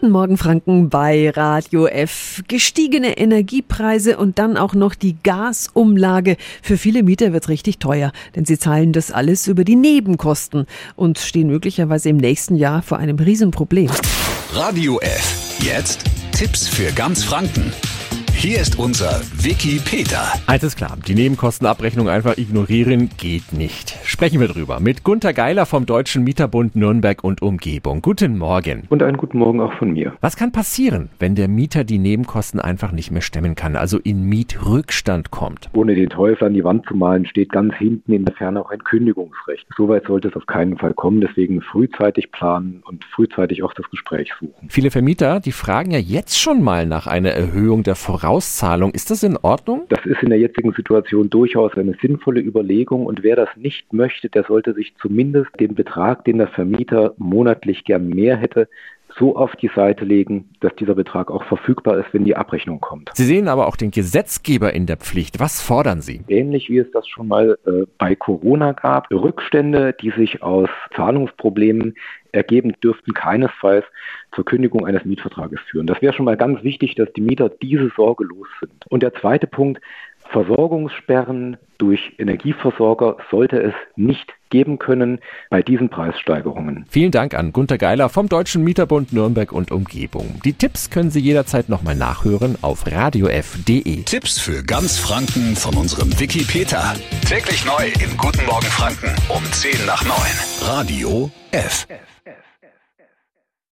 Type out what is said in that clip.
Guten Morgen Franken bei Radio F. Gestiegene Energiepreise und dann auch noch die Gasumlage. Für viele Mieter wird richtig teuer, denn sie zahlen das alles über die Nebenkosten und stehen möglicherweise im nächsten Jahr vor einem Riesenproblem. Radio F. Jetzt Tipps für ganz Franken. Hier ist unser Wiki Peter. Eins ist klar, die Nebenkostenabrechnung einfach ignorieren geht nicht. Sprechen wir drüber mit Gunter Geiler vom Deutschen Mieterbund Nürnberg und Umgebung. Guten Morgen. Und einen guten Morgen auch von mir. Was kann passieren, wenn der Mieter die Nebenkosten einfach nicht mehr stemmen kann, also in Mietrückstand kommt? Ohne den Teufel an die Wand zu malen, steht ganz hinten in der Ferne auch ein Kündigungsrecht. Soweit sollte es auf keinen Fall kommen, deswegen frühzeitig planen und frühzeitig auch das Gespräch suchen. Viele Vermieter, die fragen ja jetzt schon mal nach einer Erhöhung der Voraussetzungen Vorauszahlung. Ist das in Ordnung? Das ist in der jetzigen Situation durchaus eine sinnvolle Überlegung und wer das nicht möchte, der sollte sich zumindest den Betrag, den der Vermieter monatlich gern mehr hätte, so auf die Seite legen, dass dieser Betrag auch verfügbar ist, wenn die Abrechnung kommt. Sie sehen aber auch den Gesetzgeber in der Pflicht. Was fordern Sie? Ähnlich wie es das schon mal äh, bei Corona gab. Rückstände, die sich aus Zahlungsproblemen ergeben, dürften keinesfalls zur Kündigung eines Mietvertrages führen. Das wäre schon mal ganz wichtig, dass die Mieter diese Sorge los sind. Und der zweite Punkt, Versorgungssperren durch Energieversorger sollte es nicht geben können bei diesen Preissteigerungen. Vielen Dank an Gunter Geiler vom Deutschen Mieterbund Nürnberg und Umgebung. Die Tipps können Sie jederzeit nochmal nachhören auf radiof.de. Tipps für ganz Franken von unserem Wiki Peter. Täglich neu im Guten Morgen Franken um 10 nach 9. Radio F.